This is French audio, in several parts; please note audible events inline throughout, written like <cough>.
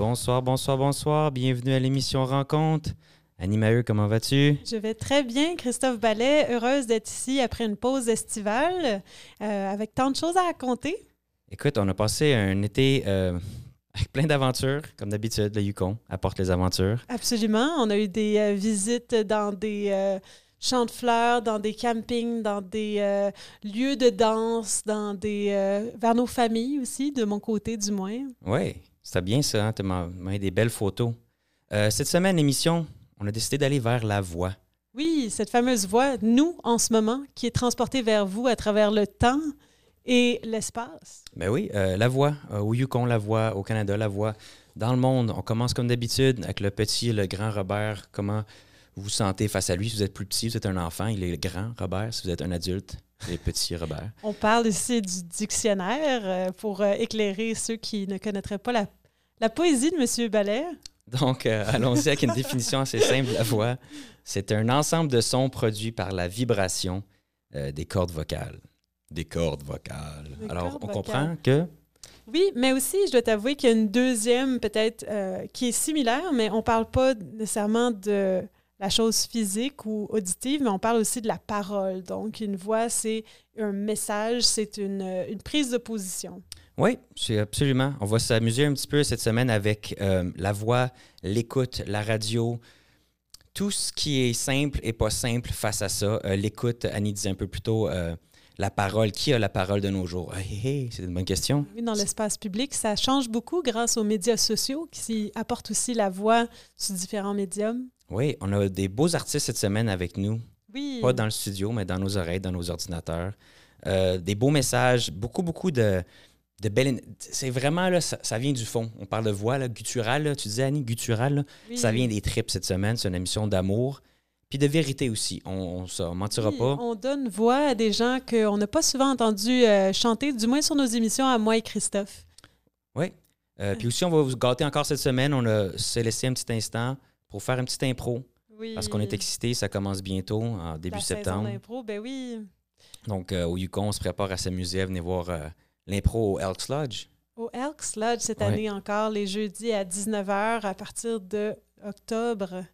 Bonsoir, bonsoir, bonsoir. Bienvenue à l'émission Rencontre. Annie Maheu, comment vas-tu? Je vais très bien, Christophe Ballet. Heureuse d'être ici après une pause estivale euh, avec tant de choses à raconter. Écoute, on a passé un été euh, <laughs> avec plein d'aventures, comme d'habitude. Le Yukon apporte les aventures. Absolument. On a eu des euh, visites dans des champs de fleurs, dans des campings, dans des euh, lieux de danse, dans des euh, vers nos familles aussi, de mon côté du moins. Oui, c'était bien ça. Hein? Tu m'as des belles photos. Euh, cette semaine, l'émission, on a décidé d'aller vers la voix. Oui, cette fameuse voix, nous, en ce moment, qui est transportée vers vous à travers le temps et l'espace. Ben oui, euh, la voix. euh, au Yukon, la voix. Au Canada, la voix. Dans le monde, on commence comme d'habitude avec le petit et le grand Robert. Comment vous vous sentez face à lui? Si vous êtes plus petit, vous êtes un enfant, il est grand, Robert. Si vous êtes un adulte, il est petit, Robert. On parle ici du dictionnaire euh, pour euh, éclairer ceux qui ne connaîtraient pas la, la poésie de M. Ballet. Donc, euh, allons-y avec une définition assez simple de la voix. C'est un ensemble de sons produits par la vibration euh, des cordes vocales. Des cordes vocales. Des Alors, cordes on vocales. comprend que Oui, mais aussi, je dois t'avouer qu'il y a une deuxième, peut-être, euh, qui est similaire, mais on ne parle pas nécessairement de la chose physique ou auditive, mais on parle aussi de la parole. Donc, une voix, c'est un message, c'est une, euh, une prise de position. Oui, c'est absolument. On va s'amuser un petit peu cette semaine avec euh, la voix, l'écoute, la radio, tout ce qui est simple et pas simple face à ça. Euh, l'écoute, Annie disait un peu plus tôt, euh, la parole. Qui a la parole de nos jours? Hey, hey, c'est une bonne question. Oui, dans l'espace public, ça change beaucoup grâce aux médias sociaux qui apportent aussi la voix sous différents médiums. Oui, on a des beaux artistes cette semaine avec nous. Oui. Pas dans le studio, mais dans nos oreilles, dans nos ordinateurs. Euh, des beaux messages, beaucoup, beaucoup de, de belles... C'est vraiment, là, ça, ça vient du fond. On parle de voix, là, gutturale, là. tu disais, Annie, gutturale. Oui. ça vient des tripes cette semaine. C'est une émission d'amour, puis de vérité aussi. On ne mentira Oui, pas. On donne voix à des gens qu'on n'a pas souvent entendu euh, chanter, du moins sur nos émissions à moi et Christophe. Oui. Euh, puis aussi, on va vous gâter encore cette semaine. On a laissé un petit instant pour faire un petit impro, Oui. parce qu'on est excités. Ça commence bientôt, en début La septembre. d'impro, ben oui. Donc, euh, au Yukon, on se prépare à s'amuser, à venir voir euh, l'impro au Elks Lodge. Au Elks Lodge cette Ouais. année encore, les jeudis à 19h à partir de octobre.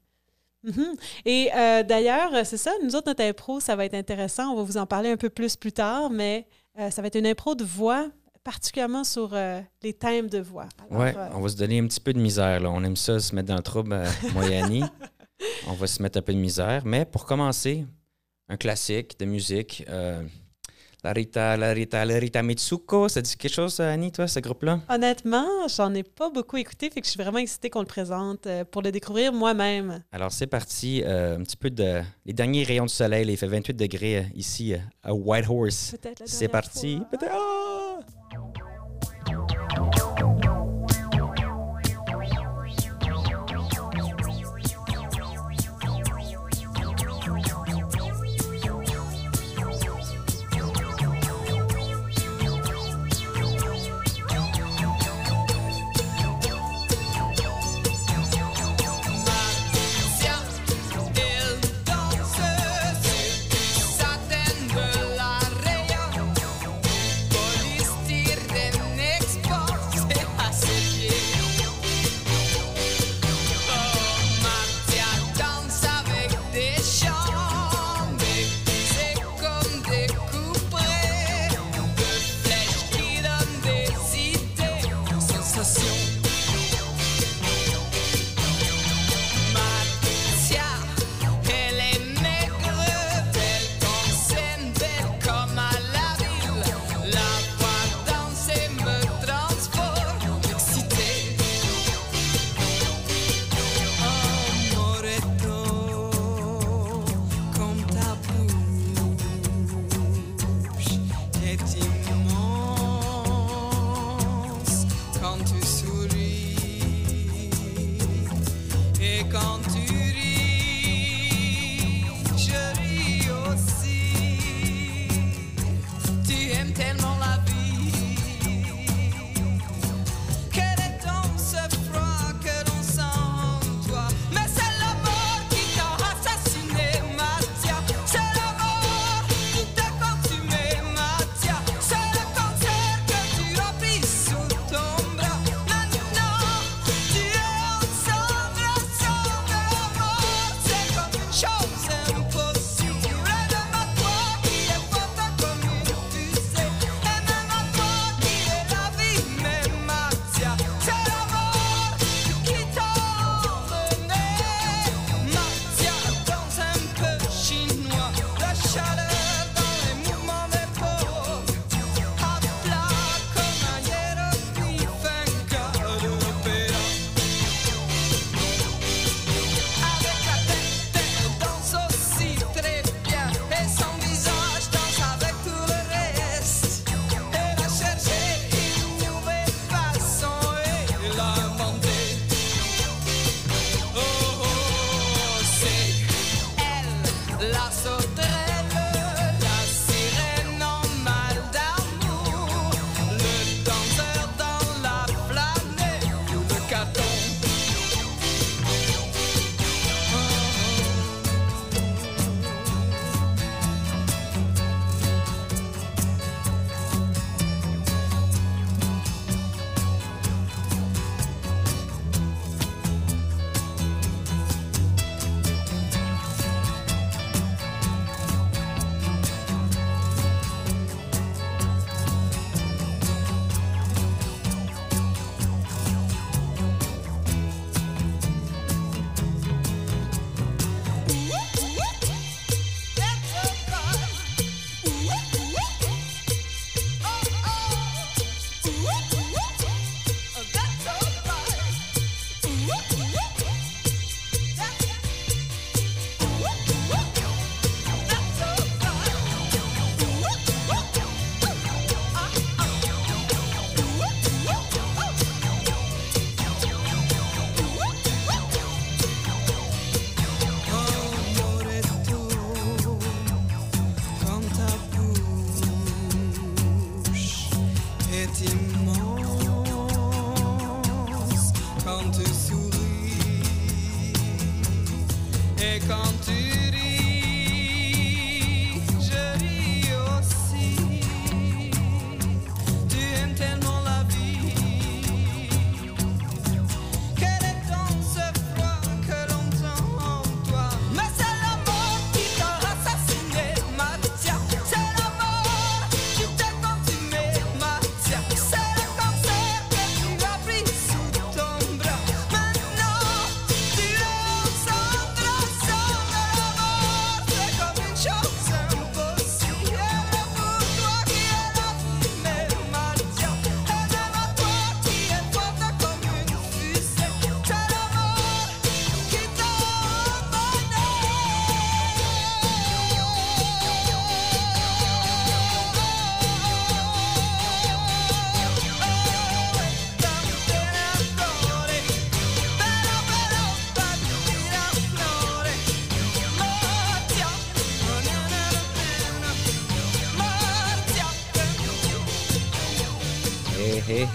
Mhm. Et euh, d'ailleurs, c'est ça, nous autres, notre impro, ça va être intéressant. On va vous en parler un peu plus plus tard, mais ça va être une impro de voix, particulièrement sur euh, les thèmes de voix. Ouais, euh, on va se donner un petit peu de misère. Là. On aime ça, se mettre dans le trouble, euh, moi et Annie. on va se mettre un peu de misère. Mais pour commencer, un classique de musique. euh, la Rita, la Rita, la Rita Mitsuko, ça dit quelque chose, Annie, toi, ce groupe-là? Honnêtement, j'en ai pas beaucoup écouté, fait que je suis vraiment excitée qu'on le présente pour le découvrir moi-même. Alors, c'est parti. un petit peu de. Les derniers rayons du soleil, il fait 28 degrés ici à Whitehorse. Peut-être C'est parti. fois. Peut-être- Ah!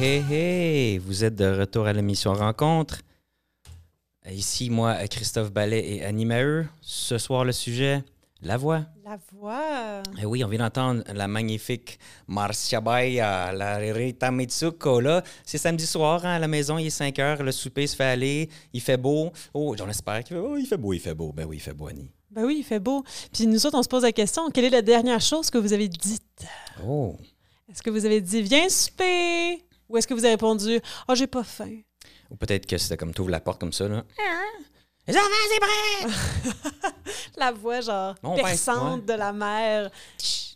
Hey, hey! Vous êtes de retour à l'émission Rencontre. Ici, moi, Christophe Ballet et Annie Maheu. Ce soir, le sujet, la voix. La voix. Eh oui, on vient d'entendre la magnifique Marcia Baya, la Rita Mitsuko. Là, c'est samedi soir hein, à la maison, il est 5 heures, le souper se fait aller, il fait beau. Oh, j'en espère qu'il fait, oh, il fait beau, il fait beau. Ben oui, il fait beau, Annie. Ben oui, il fait beau. Puis nous autres, on se pose la question quelle est la dernière chose que vous avez dite? Oh, Est-ce que vous avez dit viens souper Ou est-ce que vous avez répondu oh, j'ai pas faim ou peut-être que c'était comme tu ouvres la porte comme ça. Là. Les enfants, c'est prêt! <laughs> La voix, genre, Mon père, perçante ouais. de la mère.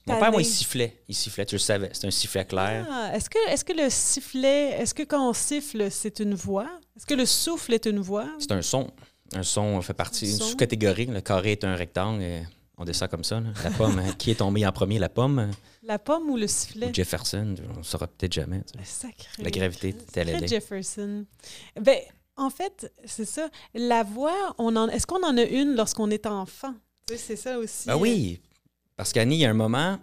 Mon père, moi, il sifflait. Il sifflait, tu le savais. C'est un sifflet clair. Ah, est-ce que, est que le sifflet, est-ce que quand on siffle, c'est une voix? Est-ce que le souffle est une voix? C'est un son. Un son fait partie, Un une son? sous-catégorie. Le carré est un rectangle. et on descend comme ça. là. La pomme, <laughs> qui est tombé en premier, la pomme? La pomme ou le sifflet? ou Jefferson? On ne saura peut-être jamais. tu sais. Le sacré. La gravité, telle elle est. Jefferson. Ben, en fait, c'est ça. La voix, on en, est-ce qu'on en a une lorsqu'on est enfant? Tu sais, c'est ça aussi. Ben oui, parce qu'Annie, il y a un moment,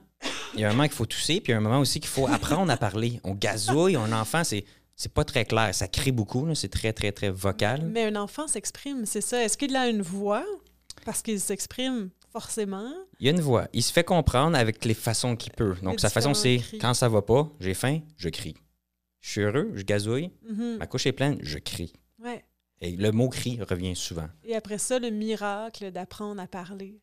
il y a un moment qu'il faut tousser, puis il y a un moment aussi qu'il faut apprendre à parler. On gazouille, un enfant, c'est c'est pas très clair. Ça crie beaucoup, c'est très, très, très vocal. Mais un enfant s'exprime, c'est ça. Est-ce qu'il a une voix? Parce qu'il s'exprime forcément. Il y a une voix. Il se fait comprendre avec les façons qu'il peut. Donc, Les sa façon, c'est cris. quand ça va pas, j'ai faim, je crie. Je suis heureux, je gazouille. Mhm. Ma couche est pleine, je crie. Ouais. Et le mot cri revient souvent. Et après ça, le miracle d'apprendre à parler.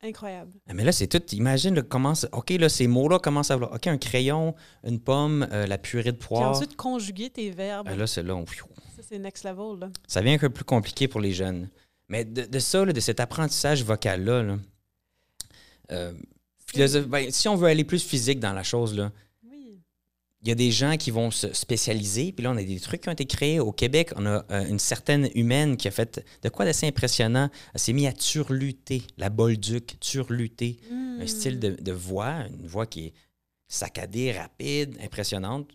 Incroyable. Ah, Mais là, c'est tout. Imagine là, comment. OK, là, ces mots-là commencent à. OK, un crayon, une pomme, euh, la purée de Puis poire. ensuite, conjuguer tes verbes. Ah, là, c'est là. on- Ça, c'est next level. Là. Ça devient un peu plus compliqué pour les jeunes. Mais de, de ça, là, de cet apprentissage vocal-là, là, euh, ben, si on veut aller plus physique dans la chose, là, il y a des gens qui vont se spécialiser. Puis là, on a des trucs qui ont été créés. Au Québec, on a euh, une certaine humaine qui a fait de quoi d'assez impressionnant. Elle s'est mise à turluter, la Bolduc, turluter. Un Hmm. style de, de voix, une voix qui est saccadée, rapide, impressionnante.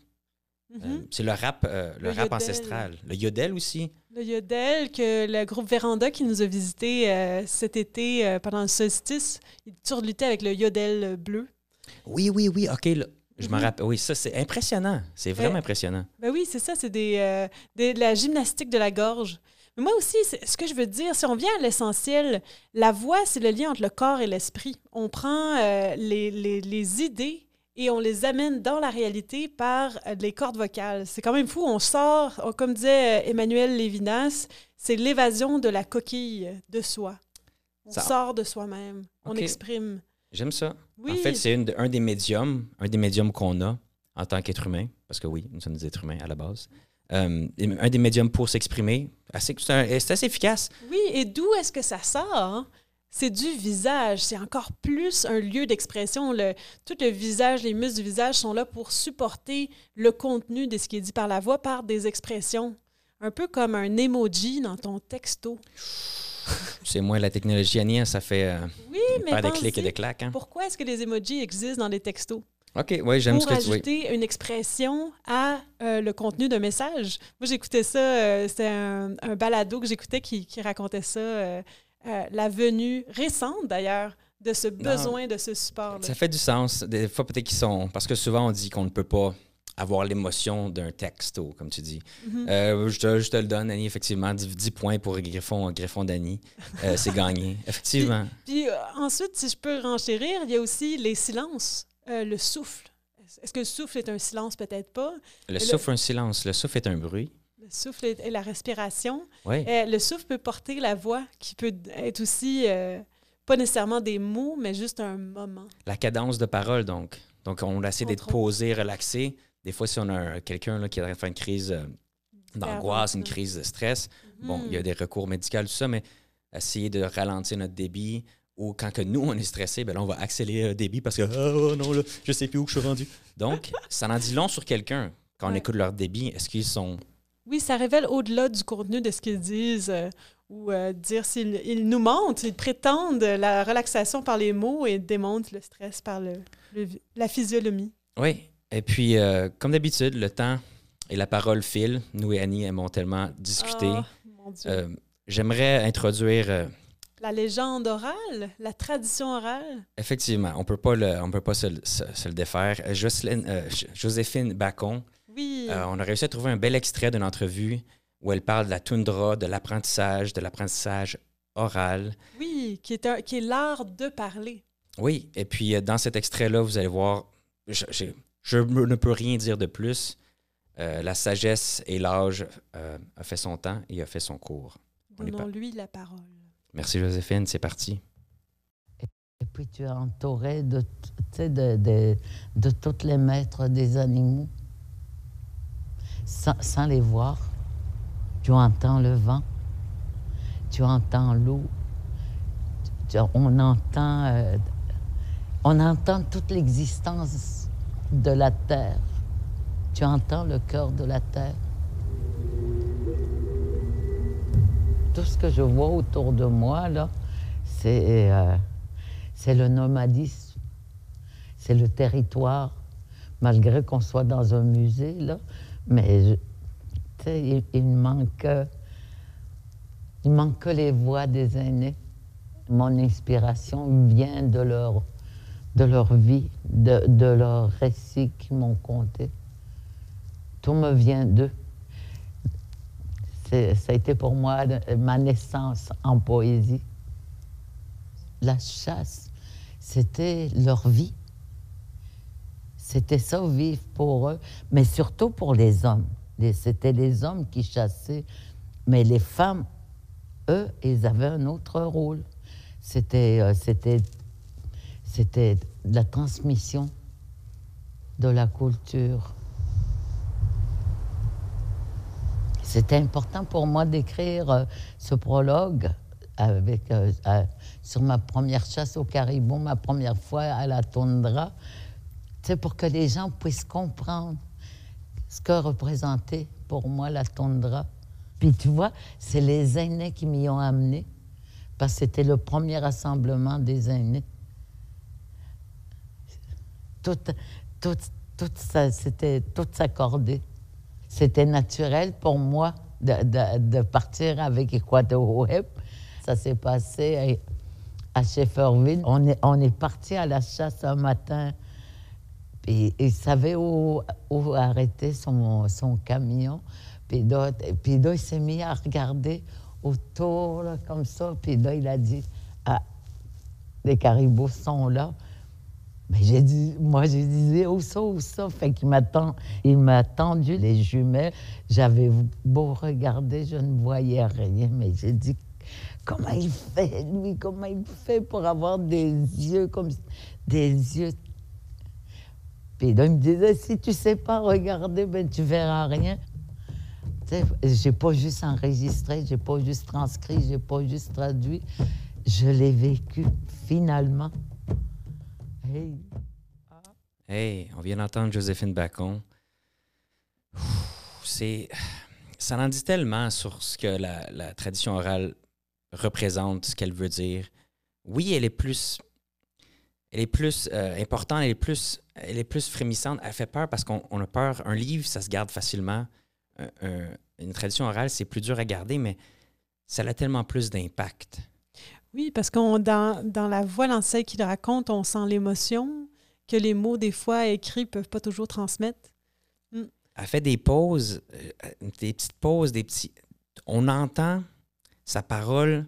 Mhm. Euh, c'est le rap, euh, le, Le rap yodel. ancestral. Le yodel aussi. Le yodel que le groupe Véranda qui nous a visité euh, cet été euh, pendant le solstice, il turlutait avec le yodel bleu. Oui, oui, oui. OK, là, je me Mhm. rappelle. Oui, ça, c'est impressionnant. C'est vraiment Euh, impressionnant. Ben oui, c'est ça, c'est des, euh, des- de la gymnastique de la gorge. Mais moi aussi, ce que je veux dire, si on vient à l'essentiel, la voix, c'est le lien entre le corps et l'esprit. On prend euh, les, les- les idées et on les amène dans la réalité par euh, les cordes vocales. C'est quand même fou. On sort, on- comme disait euh, Emmanuel Lévinas, c'est l'évasion de la coquille de soi. On Ça- sort de soi-même. On exprime. J'aime ça. Oui. En fait, c'est de- un des médiums, un des médiums qu'on a en tant qu'être humain, parce que oui, nous sommes des êtres humains à la base. Euh, un des médiums pour s'exprimer. C'est assez efficace. Oui, et d'où est-ce que ça sort? C'est du visage. C'est encore plus un lieu d'expression. Le, tout le visage, les muscles du visage sont là pour supporter le contenu de ce qui est dit par la voix par des expressions. Un peu comme un emoji dans ton texto. <laughs> C'est moins la technologie, Annie, hein, ça fait euh, Oui, mais pas des clics et des claques. hein. pourquoi est-ce que les emojis existent dans les textos? OK, oui, j'aime ce pour que tu... Oui. ajouter une expression à euh, le contenu d'un message. Moi, j'écoutais ça, euh, c'était un, un balado que j'écoutais qui, qui racontait ça, euh, la venue récente d'ailleurs de ce besoin de ce support. Ça fait du sens. Des fois, peut-être qu'ils sont... Parce que souvent, on dit qu'on ne peut pas avoir l'émotion d'un texto, comme tu dis. Mhm. Euh, je, te, je te le donne, Annie, effectivement. 10, 10 points pour Griffon, Griffon d'Annie. Euh, <laughs> c'est gagné. Effectivement. Puis euh, ensuite, si je peux renchérir, il y a aussi les silences, le souffle. Est-ce que le souffle est un silence? Peut-être pas? Le le- souffle, un silence. Le souffle est un bruit. Le souffle est la respiration. Oui. Euh, le souffle peut porter la voix, qui peut être aussi euh, pas nécessairement des mots, mais juste un moment. La cadence de parole, donc. Donc, on essaie d'être posé, relaxé. Des fois, si on a un- quelqu'un qui est en train de faire une crise euh, d'angoisse, une Hyperventilation. crise de stress, bon, il y a Mhm. des recours médicaux, tout ça, mais essayer de ralentir notre débit ou quand que nous, on est stressé, ben là, on va accélérer le débit parce que oh, oh, non, là, je sais plus où je suis rendu. Donc, ça en dit long sur quelqu'un quand on Ouais. écoute leur débit. Est-ce qu'ils sont. Oui, ça révèle au-delà du contenu de ce qu'ils disent euh, ou euh, dire s'ils ils nous mentent, ils prétendent la relaxation par les mots et démontrent le stress par le, le- la physionomie. Oui. Et puis, euh, comme d'habitude, le temps et la parole filent. Nous et Annie aimons tellement discuter. Ah, J'aimerais introduire. La légende orale, la tradition orale. Effectivement, on peut pas le, on peut pas se, le- se- se le défaire. Jocelyne- Jo- Joséphine Bacon, Oui. euh, on a réussi à trouver un bel extrait d'une entrevue où elle parle de la toundra, de l'apprentissage, de l'apprentissage oral. Oui, qui est, un- qui est l'art de parler. Oui, et puis euh, dans cet extrait-là, vous allez voir, je, je- je me- ne peux rien dire de plus. Euh, la sagesse et l'âge euh, a fait son temps et a fait son cours. Donnons-lui la parole. Merci Joséphine, c'est parti. Et puis tu es entouré de, de tous les maîtres des animaux. Sans, les voir, tu entends le vent, tu entends l'eau, on entend, euh, on entend toute l'existence de la terre. Tu entends le cœur de la terre. Tout ce que je vois autour de moi, là, c'est euh, le nomadisme, c'est le territoire, malgré qu'on soit dans un musée, là, mais il, il manque, euh, il que les voix des aînés. Mon inspiration vient de leur, vie, de, de leurs récits qu'ils m'ont contés. Tout me vient d'eux. Ça a été pour moi ma naissance en poésie la chasse, c'était leur vie. C'était ça, vivre pour eux, mais surtout pour les hommes. C'était les hommes qui chassaient Mais les femmes, eux, ils avaient un autre rôle. C'était, euh, la transmission de la culture. C'était important pour moi d'écrire euh, ce prologue avec, euh, sur ma première chasse au caribou, ma première fois à la toundra, sais, pour que les gens puissent comprendre ce que représentait pour moi la toundra. Puis tu vois, c'est les aînés qui m'y ont amené, parce que c'était le premier rassemblement des aînés. Tout, tout, tout ça, c'était tout s'accordé. C'était naturel pour moi de, de- partir avec Equatorweb. Ça s'est passé à, à Shefferville. On est, on est parti à la chasse un matin. Puis il savait où, où arrêter son, son camion. Puis là, puis là, il s'est mis à regarder autour, comme ça. Puis là, il a dit Ah, les caribous sont là. Mais j'ai dit, moi, j'ai dit, où ça, où ça? Fait qu'il m'a ten- il m'a tendu les jumelles. J'avais beau regarder, je ne voyais rien. Mais j'ai dit, comment il fait, lui? Comment il fait pour avoir des yeux comme des yeux là, il me disait, si tu sais pas regarder, ben tu verras rien. J'ai pas juste enregistré, j'ai pas juste transcrit, j'ai pas juste traduit. Je l'ai vécu finalement. Hey. On vient d'entendre Joséphine Bacon. C'est, ça en dit tellement sur ce que la tradition orale représente, ce qu'elle veut dire. Oui, elle est plus, elle est plus euh, importante, elle est plus, elle est plus frémissante. Elle fait peur parce qu'on on a peur. Un livre, ça se garde facilement. Un- un- une tradition orale, c'est plus dur à garder, mais ça a tellement plus d'impact. Oui, parce qu'on dans, dans la voix l'ancêtre qu'il raconte, on sent l'émotion que les mots, des fois, écrits, peuvent pas toujours transmettre. elle fait des pauses, euh, des petites pauses, des petits. On entend sa parole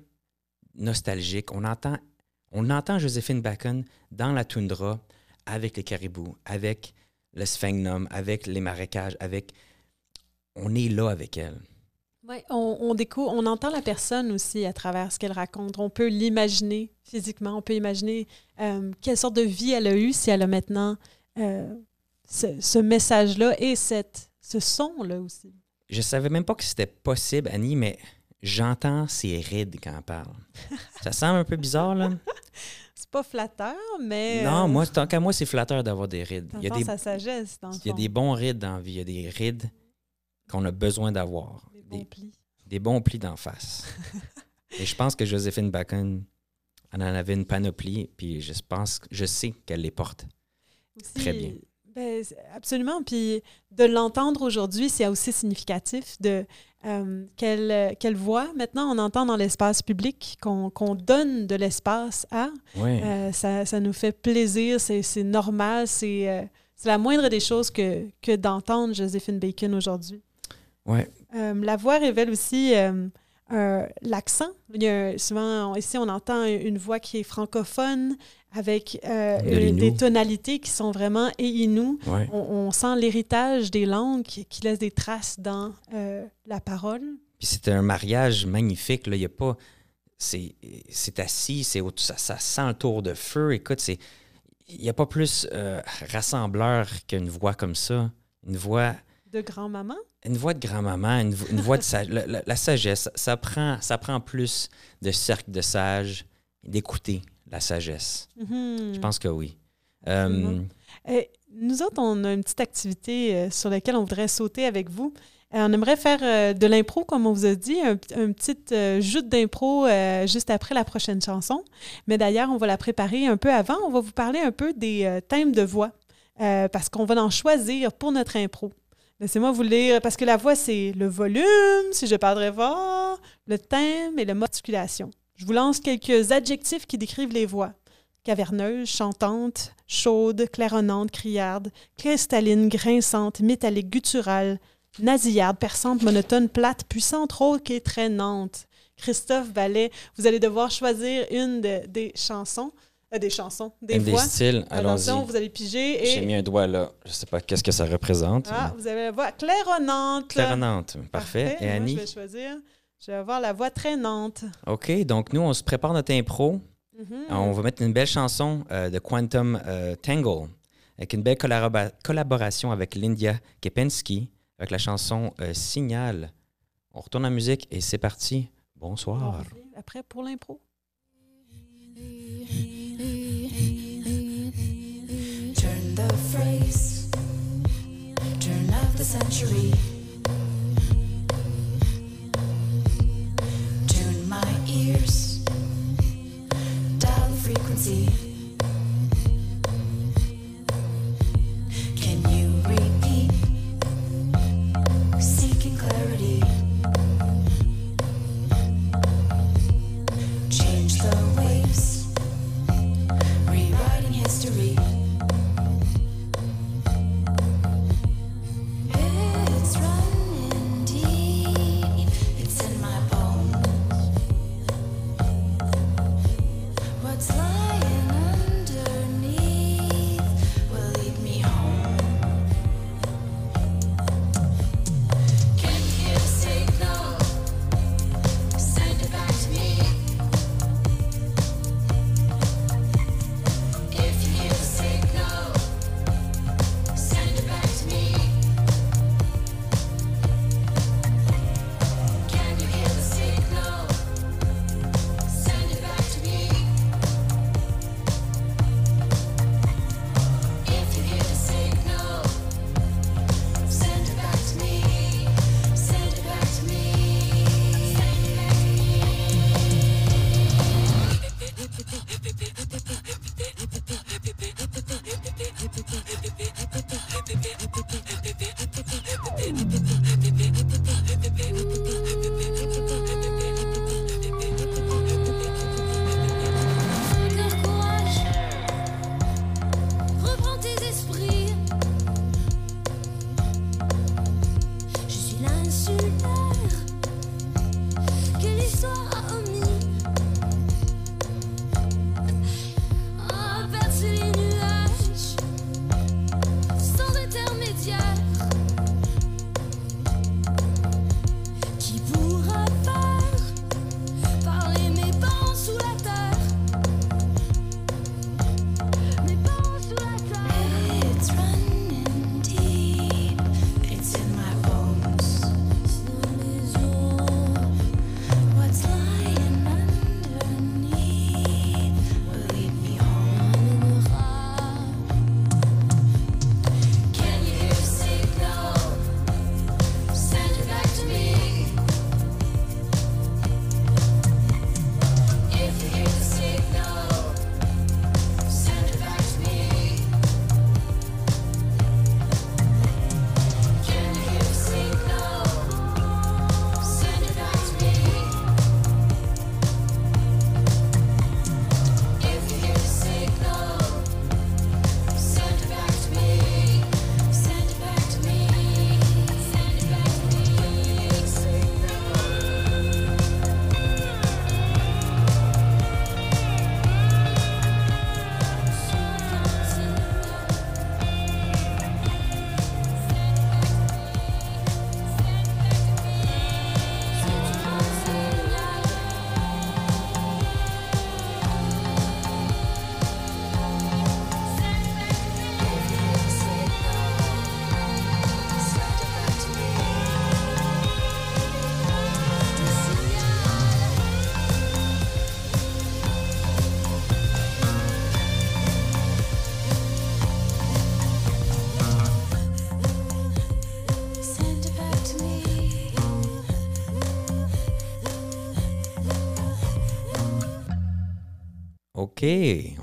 nostalgique. On entend, on entend Joséphine Bacon dans la toundra avec les caribous, avec le sphagnum, avec les marécages, avec. On est là avec elle. On, on découvre, on entend la personne aussi à travers ce qu'elle raconte. On peut l'imaginer physiquement, on peut imaginer euh, quelle sorte de vie elle a eue si elle a maintenant euh, ce, ce message-là et cette, ce son-là aussi. Je savais même pas que c'était possible, Annie, mais j'entends ses rides quand elle parle. <laughs> Ça semble un peu bizarre, là. <laughs> C'est pas flatteur, mais. Non, euh, moi, tant qu'à moi, c'est flatteur d'avoir des rides. Il y a des, sa sagesse, dans le Il y a fond. des bons rides dans la vie. Il y a des rides qu'on a besoin d'avoir. Des Des, bons plis. des bons plis d'en face. <laughs> Et je pense que Joséphine Bacon elle en avait une panoplie, puis je pense, je sais qu'elle les porte. Aussi, Très bien. Ben, absolument. Puis de l'entendre aujourd'hui, c'est aussi significatif de euh, quelle, quelle voix maintenant on entend dans l'espace public, qu'on qu'on donne de l'espace à. Oui. Euh, ça, ça nous fait plaisir, c'est normal, c'est euh, la moindre des choses que, que d'entendre Joséphine Bacon aujourd'hui. ouais. Euh, la voix révèle aussi l'accent. Souvent, on- ici, on entend une voix qui est francophone avec euh, De euh, des tonalités qui sont vraiment et ouais. On, on sent l'héritage des langues qui, qui laisse des traces dans euh, la parole. Puis c'était un mariage magnifique. Là. Il y a pas. C'est assis, c'est ça, ça sent le tour de feu. Écoute, c'est. Il n'y a pas plus euh, rassembleur qu'une voix comme ça. Une voix. De grand-maman? Une voix de grand-maman, une, vo- une voix de sage. La, la- la sagesse, ça prend, ça prend plus de cercle de sages, d'écouter la sagesse. Mhm. Je pense que oui. Euh. Euh, nous autres, on a une petite activité euh, sur laquelle on voudrait sauter avec vous. On aimerait faire de l'impro, comme on vous a dit, un, un petit joute d'impro juste après la prochaine chanson. Mais d'ailleurs, on va la préparer un peu avant. On va vous parler un peu des thèmes de voix, parce qu'on va en choisir pour notre impro. Laissez-moi vous lire, parce que la voix, c'est le volume, si je parlerai fort, le thème et la modulation. Je vous lance quelques adjectifs qui décrivent les voix caverneuse, chantante, chaude, claironnante, criarde, cristalline, grinçante, métallique, gutturale, nasillarde, perçante, monotone, plate, puissante, rauque et traînante. Christophe Ballet, vous allez devoir choisir une de- des chansons, euh, des chansons, des des voix. styles, Attention, allons-y. vous allez piger J'ai mis et un doigt là. Je sais pas qu'est-ce que ça représente. ah, vous avez la voix claironnante. Claironnante. Parfait. Et Moi, Annie? je vais choisir Je vais avoir la voix traînante. OK, donc nous, on se prépare notre impro. Mhm. On va mettre une belle chanson euh, de Quantum euh, Tangle avec une belle collabo- collaboration avec Lindia Kepensky avec la chanson euh, Signal. On retourne en musique et c'est parti. On Bonsoir. Après, pour l'impro. Turn the phrase, turn of the century. The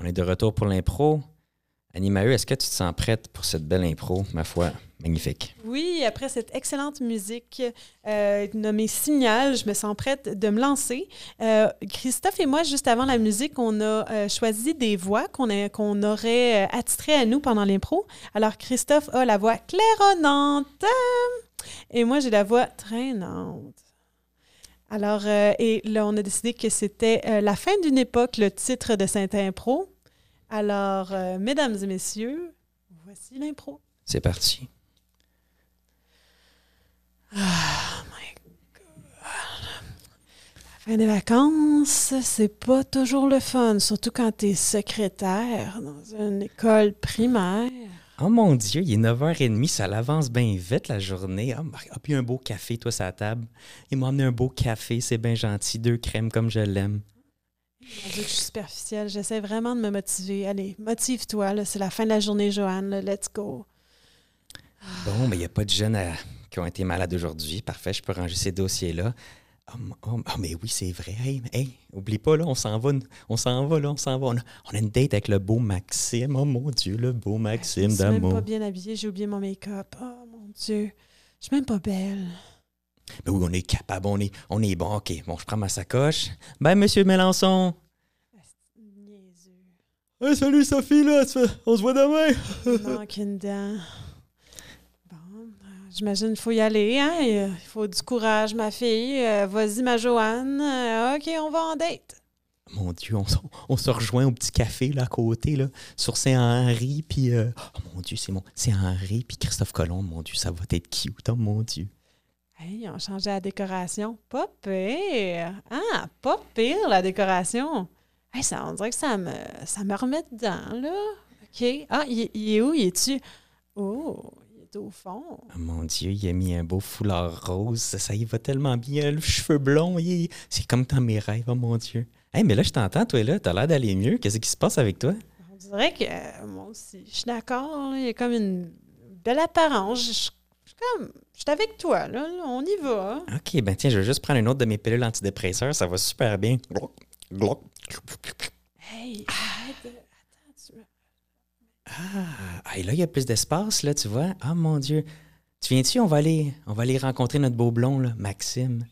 on est de retour pour l'impro. Annie Maheu, est-ce que tu te sens prête pour cette belle impro? Ma foi, magnifique. Oui, après cette excellente musique euh, nommée Signal, je me sens prête de me lancer. Euh, Christophe et moi, juste avant la musique, on a euh, choisi des voix qu'on aurait attitrées à nous pendant l'impro. Alors, Christophe a la voix claironnante et moi, j'ai la voix traînante. Alors, euh, et là, on a décidé que c'était euh, la fin d'une époque, le titre de cette impro. Alors, euh, mesdames et messieurs, voici l'impro. C'est parti. Fin des vacances, c'est pas toujours le fun, surtout quand t'es secrétaire dans une école primaire. Oh mon Dieu, il est 9h30, ça l'avance bien vite la journée. Ah, ah, puis un beau café, toi, sur la table. Il m'a amené un beau café, c'est bien gentil. Deux crèmes comme je l'aime. Je suis superficielle. J'essaie vraiment de me motiver. Allez, motive-toi. C'est la fin de la journée, Joanne. là. Let's go. Bon, mais il n'y a pas de jeunes à- qui ont été malades aujourd'hui. Parfait, je peux ranger ces dossiers-là. Oh, m- oh, oh, mais oui, c'est vrai. Hey, hey, oublie pas, là, on s'en va. On s'en va, là, on s'en va. On a, on a une date avec le beau Maxime. Oh mon Dieu, le beau Je Maxime suis même d'amour. pas bien habillée. J'ai oublié mon make-up. Oh, mon Dieu. Je suis même pas belle. Mais oui, on est capable, on est, on est bon. OK, bon, je prends ma sacoche. Ben, monsieur Mélenchon. Hey, salut Sophie, là, on se voit demain. Il manque une dent. J'imagine qu'il faut y aller. Hein? Il faut du courage, ma fille. Euh, Vas-y, ma Joanne. Euh, OK, on va en date. Mon Dieu, on, se rejoint au petit café là à côté, là, sur Saint-Henri, puis... euh, oh mon Dieu, c'est mon... C'est Henri, puis Christophe Colomb, mon Dieu, ça va être cute, oh mon Dieu. Hey, ils ont changé la décoration. Pas pire. Ah, pas pire, la décoration. Hey, ça, on dirait que ça me, ça me remet dedans, là. OK. Ah, il, est où? Il est-tu? Oh, au fond. Oh mon Dieu, il a mis un beau foulard rose, ça, ça y va tellement bien, le cheveu blond, il c'est comme dans mes rêves, oh mon Dieu. Hey, mais là, je t'entends, toi, là, t'as l'air d'aller mieux, qu'est-ce qui se passe avec toi? On dirait que euh, moi aussi, je suis d'accord. Il y a comme une belle apparence. Je, je- je suis comme, je suis avec toi, là. on y va. OK, ben tiens, je vais juste prendre une autre de mes pilules antidépresseurs, ça va super bien. Hey, arrête de- Attends, tu me- Ah, et là, il y a plus d'espace, là, tu vois. Ah, mon Dieu. Tu viens-tu? On va aller, on va aller rencontrer notre beau blond, là, Maxime.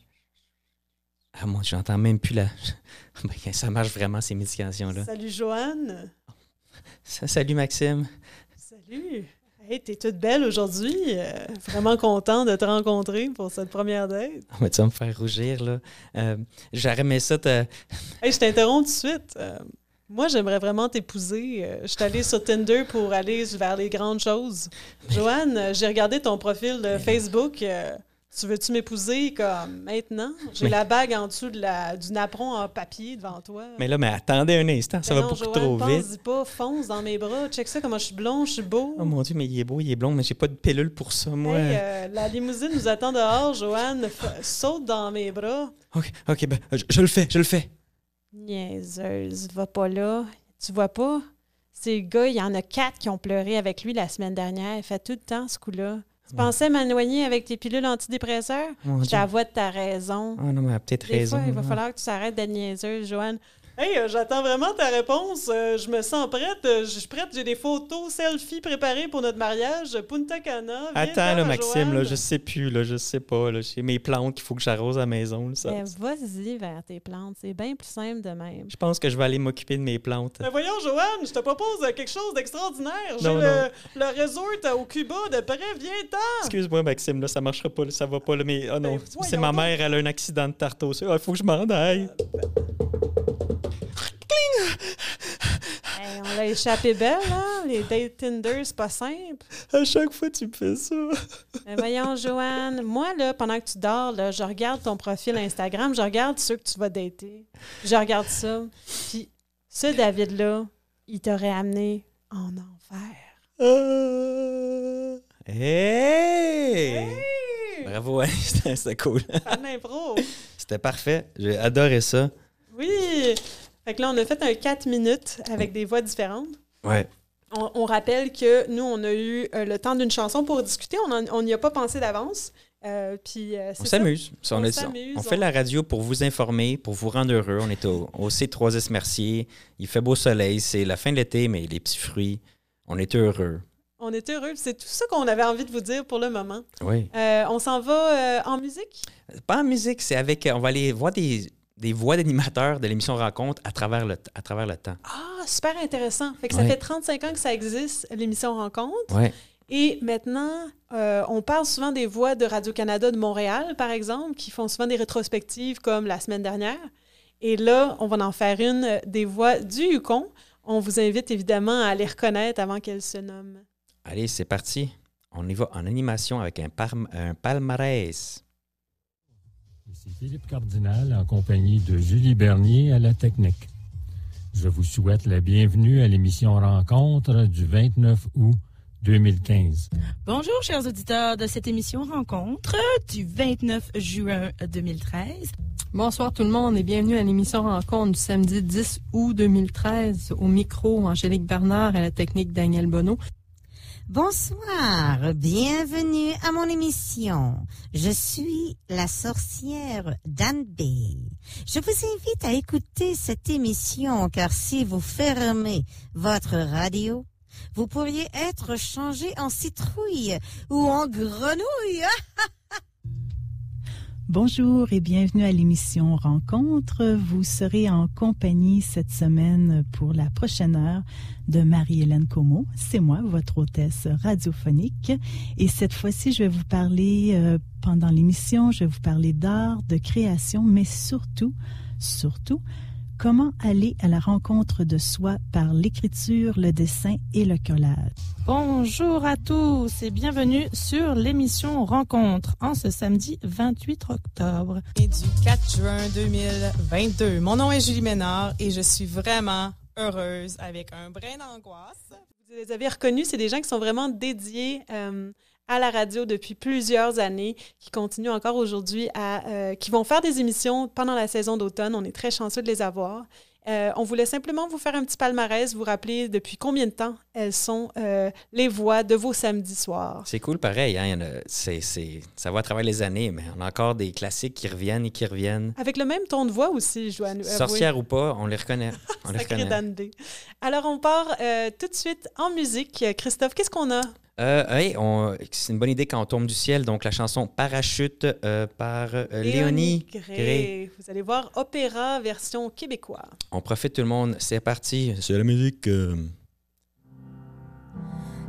Ah, mon Dieu, j'entends même plus la... <laughs> Ben, ça marche vraiment, ces médications-là. Salut, Joanne. Ça, salut, Maxime. Salut. Hey, t'es toute belle aujourd'hui. Euh, vraiment content de te rencontrer pour cette première date. Ah, mais tu vas me faire rougir, là. Euh, J'aurais aimé ça, te... Hey, je t'interromps tout de suite. Euh, moi, j'aimerais vraiment t'épouser. Euh, je suis allée sur Tinder pour aller vers les grandes choses. Joanne, euh, j'ai regardé ton profil de Facebook. Euh, tu veux-tu m'épouser comme maintenant? J'ai Mais- la bague en dessous de la, du napperon en papier devant toi. Mais là, mais attendez un instant, ça Ben va non, beaucoup Joanne, trop vite. pense-y pas, fonce dans mes bras. Check ça, comment je suis blond, je suis beau. Oh mon Dieu, mais il est beau, il est blond, mais j'ai pas de pilule pour ça, moi. Hey, euh, la limousine nous attend dehors, Joanne. Saute dans mes bras. OK, OK, ben, je, je le fais, je le fais. Niaiseuse, va pas là. Tu vois pas? Ces gars, il y en a quatre qui ont pleuré avec lui la semaine dernière. Il fait tout le temps ce coup-là. Tu Ouais. pensais m'éloigner avec tes pilules antidépresseurs? Mon Je t'avoue de ta raison. Oh non, mais elle a peut-être raison. fois, il va falloir que tu s'arrêtes d'être niaiseuse, Joanne. Hey, euh, j'attends vraiment ta réponse. Euh, je me sens prête. Euh, je suis prête. J'ai des photos selfies préparées pour notre mariage. Punta Cana. viens Attends, là, Maxime, là, je sais plus, là, je sais pas. Là, j'ai mes plantes qu'il faut que j'arrose à la maison. là, ça- Ben, vas-y vers tes plantes. C'est bien plus simple de même. Je pense que je vais aller m'occuper de mes plantes. Ben voyons, Joanne, je te propose quelque chose d'extraordinaire. J'ai Non, le, le resort au Cuba de près. Viens-t'en. Excuse-moi, Maxime, là, ça marchera pas, là, ça va pas. Là, mais oh non, Ben, c'est ma mère, elle a un accident de tarte au sucre. Il faut que je m'en aille. Hey, on l'a échappé belle, hein? Les dates Tinder, c'est pas simple. À chaque fois, tu me fais ça. Ben voyons, Joanne, moi, là, pendant que tu dors, là, je regarde ton profil Instagram, je regarde ceux que tu vas dater. Je regarde ça. Puis, ce David-là, il t'aurait amené en enfer. Ah. Hey! Bravo, Annie, <laughs> c'était cool. C'était parfait. J'ai adoré ça. Oui! Fait que là, on a fait un 4 minutes avec des voix différentes. Ouais. On, on rappelle que nous, on a eu euh, le temps d'une chanson pour discuter. On n'y a pas pensé d'avance. Euh, puis, euh, On s'amuse. On fait la radio pour vous informer, pour vous rendre heureux. On est au, au C3S Mercier. Il fait beau soleil. C'est la fin de l'été, mais les petits fruits, on est heureux. On est heureux. C'est tout ça qu'on avait envie de vous dire pour le moment. Oui. Euh, on s'en va euh, en musique? Pas en musique, c'est avec. On va aller voir des, des voix d'animateurs de l'émission Rencontre à travers le, à travers le temps. Ah, super intéressant. Fait que ça Ouais. fait 35 ans que ça existe, l'émission Rencontre. Ouais. Et maintenant, euh, on parle souvent des voix de Radio-Canada de Montréal, par exemple, qui font souvent des rétrospectives comme la semaine dernière. Et là, on va en faire une euh, des voix du Yukon. On vous invite évidemment à les reconnaître avant qu'elles se nomment. Allez, c'est parti. On y va en animation avec un palmarès. Ici Philippe Cardinal en compagnie de Julie Bernier à la technique. Je vous souhaite la bienvenue à l'émission Rencontre du 29 août 2015. Bonjour, chers auditeurs de cette émission Rencontre du 29 juin 2013. Bonsoir tout le monde et bienvenue à l'émission Rencontre du samedi 10 août 2013. Au micro, Angélique Bernard et à la technique Daniel Bonneau. Bonsoir, bienvenue à mon émission. Je suis la sorcière d'Anne B. Je vous invite à écouter cette émission car si vous fermez votre radio, vous pourriez être changé en citrouille ou en grenouille. <laughs> Bonjour et bienvenue à l'émission Rencontre. Vous serez en compagnie cette semaine pour la prochaine heure de Marie-Hélène Como. C'est moi, votre hôtesse radiophonique. Et cette fois-ci, je vais vous parler, euh, pendant l'émission, je vais vous parler d'art, de création, mais surtout, surtout, comment aller à la rencontre de soi par l'écriture, le dessin et le collage? Bonjour à tous et bienvenue sur l'émission Rencontre en ce samedi 28 octobre. Et du 4 juin 2022. Mon nom est Julie Ménard et je suis vraiment heureuse avec un brin d'angoisse. Vous les avez reconnus, c'est des gens qui sont vraiment dédiés euh, à la radio depuis plusieurs années, qui continuent encore aujourd'hui à, euh, qui vont faire des émissions pendant la saison d'automne. On est très chanceux de les avoir. Euh, on voulait simplement vous faire un petit palmarès, vous rappeler depuis combien de temps elles sont euh, les voix de vos samedis soirs. C'est cool, pareil. Hein, ça va à travers les années, mais on a encore des classiques qui reviennent et qui reviennent. Avec le même ton de voix aussi, avouer. Sorcière ou pas, on les reconnaît. <laughs> On les reconnaît. Alors, on part euh, tout de suite en musique. Christophe, qu'est-ce qu'on a? Euh, hey, c'est une bonne idée quand on tombe du ciel. Donc, la chanson Parachute euh, par euh, Léonie Gray. Gray. Vous allez voir opéra version québécois. On profite tout le monde. C'est parti. C'est la musique. euh,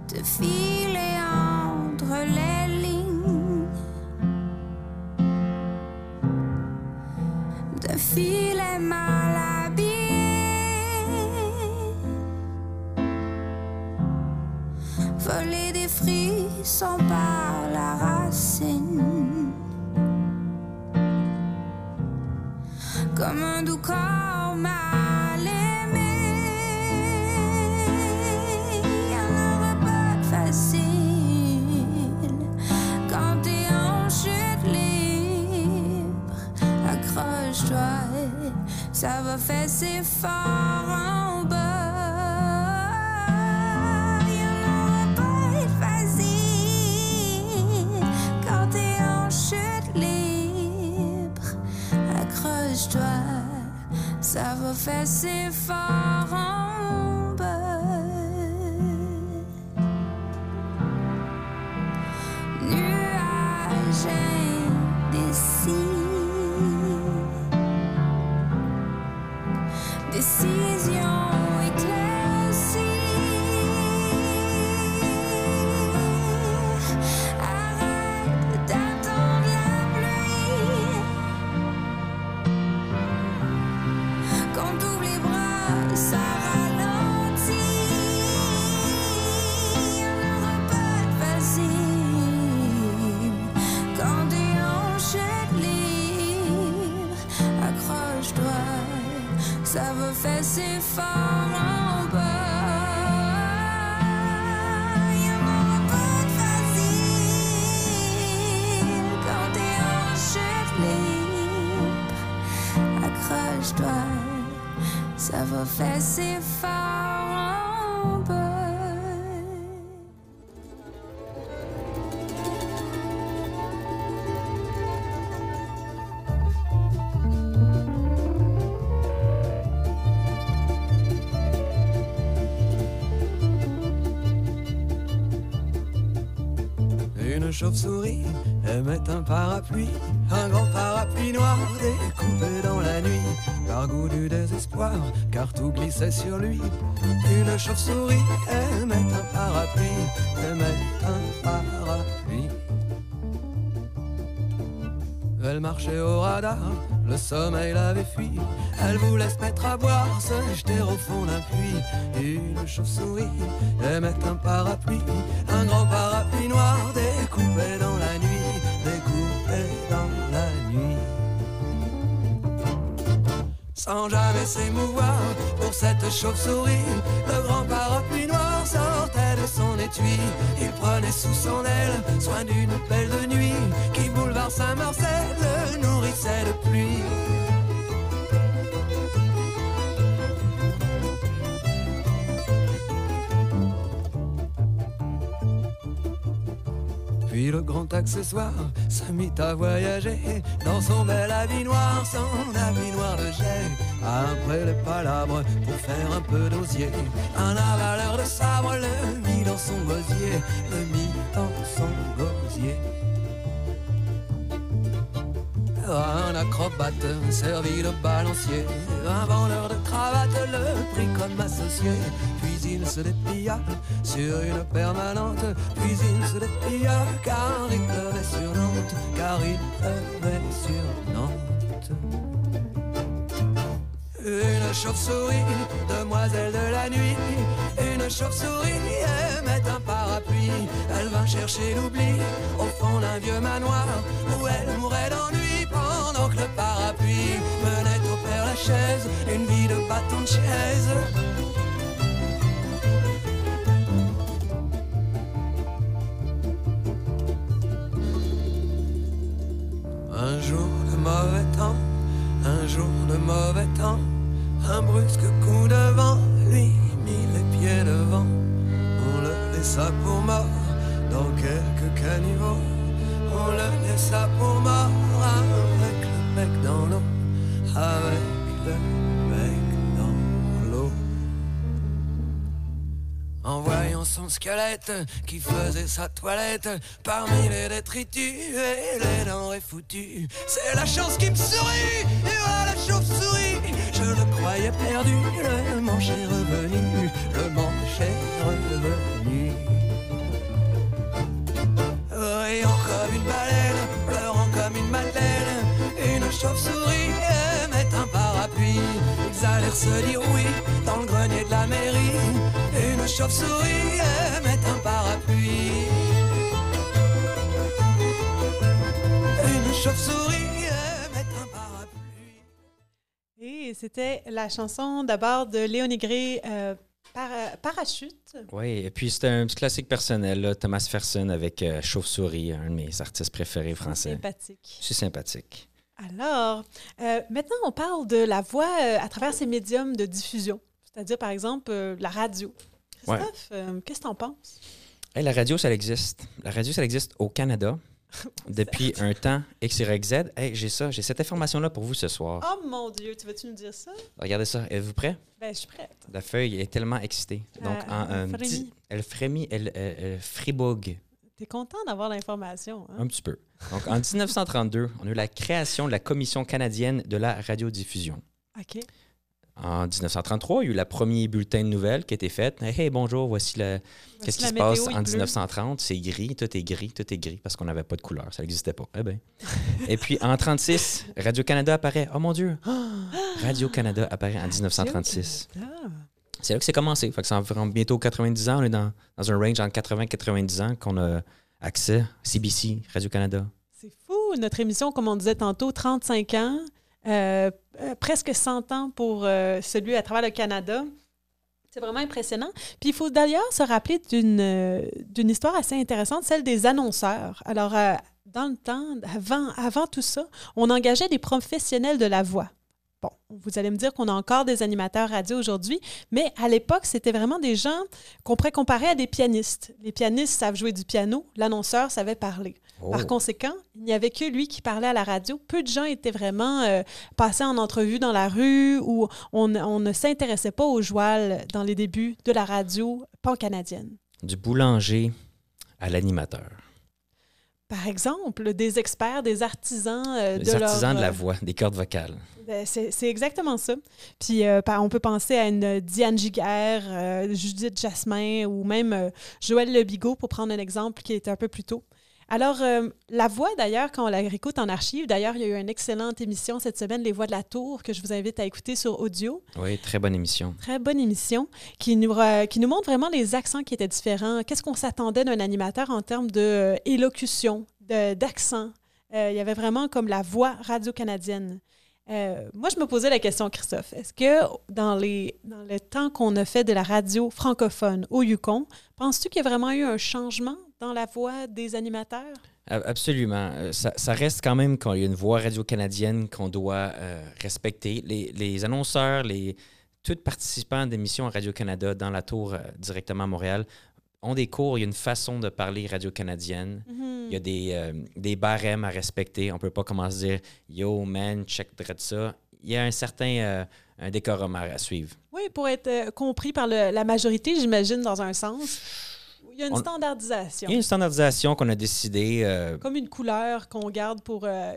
de filer entre les lignes, de filer mal voler des frissons par la racine, comme un doux corps mal aimé. Elle n'aura pas de facile quand t'es en chute libre. Accroche-toi, ça va fesser fort en bas. Ça va fesser fort en bas. Chauve-souris aimait un parapluie, un grand parapluie noir découpé dans la nuit, par goût du désespoir, car tout glissait sur lui. Une chauve-souris aimait un parapluie, aimait un parapluie. Elle marchait au radar, le sommeil l'avait fui. Elle voulait se mettre à boire, se jeter au fond d'un puits. Une chauve-souris aimait un parapluie, un grand parapluie noir découpé dans la nuit, découpé dans la nuit. sans jamais s'émouvoir pour cette chauve-souris. Le grand parapluie noir sortait de son étui. Il prenait sous son aile soin d'une belle de nuit qui boulevard Saint-Marcel le nourrissait de pluie. Le grand accessoire se mit à voyager dans son bel habit noir, son habit noir de jet. Après les palabres pour faire un peu d'osier, un avaleur de sabre le mit dans son gosier, le mit dans son gosier. Un acrobate servi de balancier, un vendeur de cravates le prit comme associé. Puis il se déplia sur une permanente, puis il se déplia car il pleuvait sur Nantes, car il pleuvait sur Nantes. Une chauve-souris, demoiselle de la nuit, une chauve-souris aimait un parapluie. Elle vint chercher l'oubli au fond d'un vieux manoir où elle mourait d'ennui pendant que le parapluie menait au père la chaise, une vie de bâton de chaise. Un jour de mauvais temps, un jour de mauvais temps, un brusque coup de vent lui mit les pieds devant. On le laissa pour mort dans quelques caniveaux. On le laissa pour mort avec le bec dans l'eau, avec le bec dans l'eau. En voyant son squelette qui faisait sa toilette parmi les détritus et les denrées foutues, c'est la chance qui me sourit, et voilà la chauve-souris. Je le croyais perdu, le manche est revenu, le manche est revenu. Riant comme une baleine, pleurant comme une madeleine, une chauve-souris aimait un parapluie. Ils allèrent se dire oui dans le grenier de la mairie. Une chauve-souris aimait un parapluie. Une chauve-souris. C'était la chanson d'abord de Léonie Gray, euh, Para- Parachute. Oui, et puis c'est un petit classique personnel, là, Thomas Ferson avec euh, Chauve-souris, un de mes artistes préférés français. Sympathique. C'est sympathique. Alors, euh, maintenant, on parle de la voix à travers ces médiums de diffusion, c'est-à-dire, par exemple, la radio. Ouais. Christophe, euh, qu'est-ce que t'en penses? Hey, la radio, ça existe. La radio, ça existe au Canada <laughs> depuis un temps XYZ. Hey, j'ai ça, j'ai cette information-là pour vous ce soir. Oh mon Dieu, tu vas-tu nous dire ça? Regardez ça. Êtes-vous prêt? Ben, je suis prête. La feuille est tellement excitée. Donc, Euh, en, elle euh, frémit. elle frémit, elle, elle, elle fribougue T'es content d'avoir l'information, hein? un petit peu. Donc, en <laughs> 1932, on a eu la création de la Commission canadienne de la radiodiffusion. OK. En 1933, il y a eu le premier bulletin de nouvelles qui a été fait. Hey, hey, bonjour, voici la... qu'est-ce qui se passe en pleut. 1930. C'est gris, tout est gris, tout est gris parce qu'on n'avait pas de couleur. Ça n'existait pas. Eh ben. Et puis en 36, Radio-Canada apparaît. Oh mon Dieu! <gasps> Radio-Canada apparaît en 1936. Radio-Canada. C'est là que c'est commencé. Fait que ça en bientôt 90 ans. On est dans, dans un range entre 80 et 90 ans qu'on a accès. CBC, Radio-Canada. C'est fou. Notre émission, comme on disait tantôt, 35 ans, presque 100 ans pour euh, celui à travers le Canada. C'est vraiment impressionnant. Puis il faut d'ailleurs se rappeler d'une euh, d'une histoire assez intéressante, celle des annonceurs. Alors, euh, dans le temps, avant, avant tout ça, on engageait des professionnels de la voix. Bon, vous allez me dire qu'on a encore des animateurs radio aujourd'hui, mais à l'époque, c'était vraiment des gens qu'on pourrait comparer à des pianistes. Les pianistes savent jouer du piano, l'annonceur savait parler. Oh. Par conséquent, il n'y avait que lui qui parlait à la radio. Peu de gens étaient vraiment euh, passés en entrevue dans la rue ou on, on ne s'intéressait pas aux joual dans les débuts de la radio pan-canadienne. Du boulanger à l'animateur. Par exemple, des experts, des artisans euh, Les de leur, artisans de la euh, voix, des cordes vocales. Ben, C'est exactement ça. Puis euh, on peut penser à une Diane Giguère, euh, Judith Jasmin ou même euh, Joël Le Bigot pour prendre un exemple qui est un peu plus tôt. Alors, euh, la voix, d'ailleurs, quand on la réécoute en archive, d'ailleurs, il y a eu une excellente émission cette semaine, Les Voix de la Tour, que je vous invite à écouter sur audio. Oui, très bonne émission. Très bonne émission qui nous, euh, qui nous montre vraiment les accents qui étaient différents. Qu'est-ce qu'on s'attendait d'un animateur en termes de euh, d'accent? Euh, il y avait vraiment comme la voix radio-canadienne. Euh, moi, je me posais la question, Christophe. Est-ce que dans, les, dans le temps qu'on a fait de la radio francophone au Yukon, penses-tu qu'il y a vraiment eu un changement dans la voix des animateurs? Absolument. Euh, Ça, ça reste quand même qu'il y a une voix radio-canadienne qu'on doit euh, respecter. Les, les annonceurs, les, tous participants d'émissions à Radio-Canada dans la tour euh, directement à Montréal ont des cours. Il y a une façon de parler radio-canadienne. Mhm. Il y a des, euh, des barèmes à respecter. On ne peut pas commencer à dire Yo, man, check de ça. Il y a un certain un décorum à, à suivre. Oui, pour être compris par le- la majorité, j'imagine, dans un sens. Il y a une On- standardisation. Il y a une standardisation qu'on a décidé. euh, Comme une couleur qu'on garde pour euh,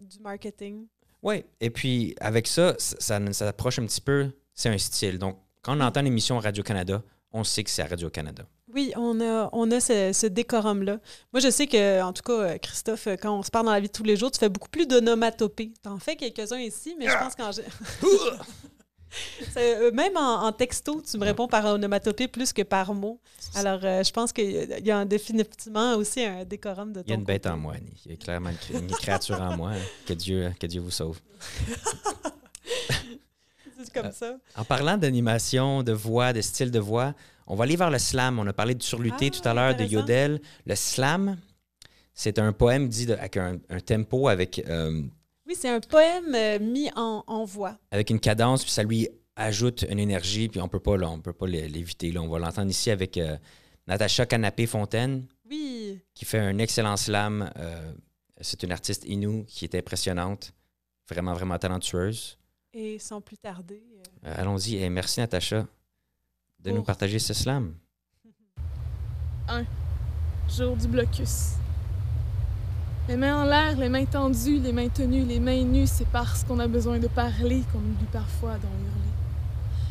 du marketing. Oui, et puis avec ça, ça, ça, approche un petit peu, c'est un style. Donc, quand on entend l'émission Radio-Canada, on sait que c'est à Radio-Canada. Oui, on a, on a ce, ce décorum-là. Moi, je sais que, en tout cas, Christophe, quand on se parle dans la vie de tous les jours, tu fais beaucoup plus d'onomatopées. Tu en fais quelques-uns ici, mais je pense qu'en. <laughs> <laughs> euh, même en, en texto, tu me réponds par onomatopée plus que par mot. Alors, euh, je pense qu'il y y a un- définitivement aussi un décorum de ton Il y a une bête en moi, Annie. Il y a clairement une, cré- une créature en moi. hein. Que Dieu, que Dieu vous sauve. <laughs> C'est comme ça. En parlant d'animation, de voix, de style de voix, on va aller vers le slam. On a parlé de surluté Ah, tout à l'heure, de. Yodel. Le slam, c'est un poème dit de- avec un, un tempo, avec, euh, Oui, c'est un poème euh, mis en, en voix. avec une cadence, puis ça lui ajoute une énergie, puis on peut pas, là, on peut pas l'é- l'éviter. là. On va l'entendre ici avec euh, Natacha Canapé-Fontaine. Oui. qui fait un excellent slam. Euh, c'est une artiste inou qui est impressionnante, vraiment, vraiment talentueuse. Et sans plus tarder. Allons-y et merci Natacha de nous partager ce slam. <laughs> Jour du blocus. Les mains en l'air, les mains tendues, les mains tenues, les mains nues, c'est parce qu'on a besoin de parler qu'on oublie parfois d'en hurler.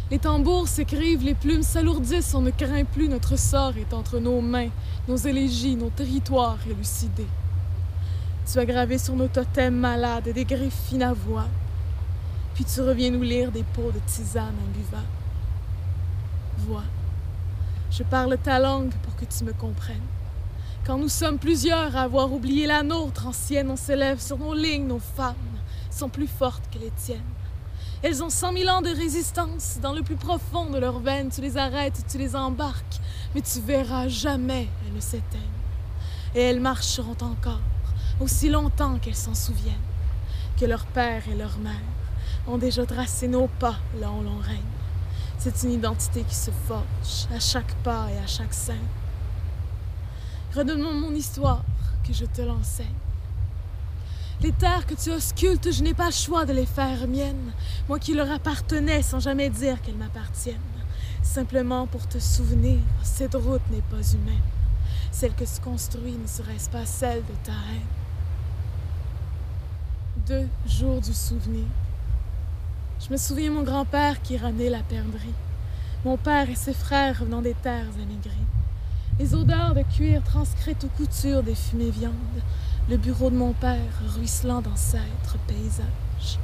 Les tambours s'écrivent, les plumes s'alourdissent, on ne craint plus, notre sort est entre nos mains, nos élégies, nos territoires élucidés. Tu as gravé sur nos totems malades des griffes inavouables, puis tu reviens nous lire des pots de tisane imbuvables. Vois, je parle ta langue pour que tu me comprennes. Quand nous sommes plusieurs à avoir oublié la nôtre ancienne, on s'élève sur nos lignes, nos femmes sont plus fortes que les tiennes. Elles ont cent mille ans de résistance. Dans le plus profond de leurs veines, tu les arrêtes, tu les embarques, mais tu verras jamais elles ne s'éteignent. Et elles marcheront encore, aussi longtemps qu'elles s'en souviennent, que leur père et leur mère ont déjà tracé nos pas là où l'on règne. C'est une identité qui se forge à chaque pas et à chaque scène. Redonne-moi mon histoire, que je te l'enseigne. Les terres que tu auscultes, je n'ai pas le choix de les faire miennes, moi qui leur appartenais sans jamais dire qu'elles m'appartiennent. Simplement pour te souvenir, cette route n'est pas humaine. Celle que tu construis ne serait-ce pas celle de ta haine. Deux jours du souvenir. Je me souviens mon grand-père qui ramenait la perdrix. Mon père et ses frères revenant des terres amaigries. Les odeurs de cuir transcrites aux coutures des fumées viandes. Le bureau de mon père ruisselant d'ancêtres paysages.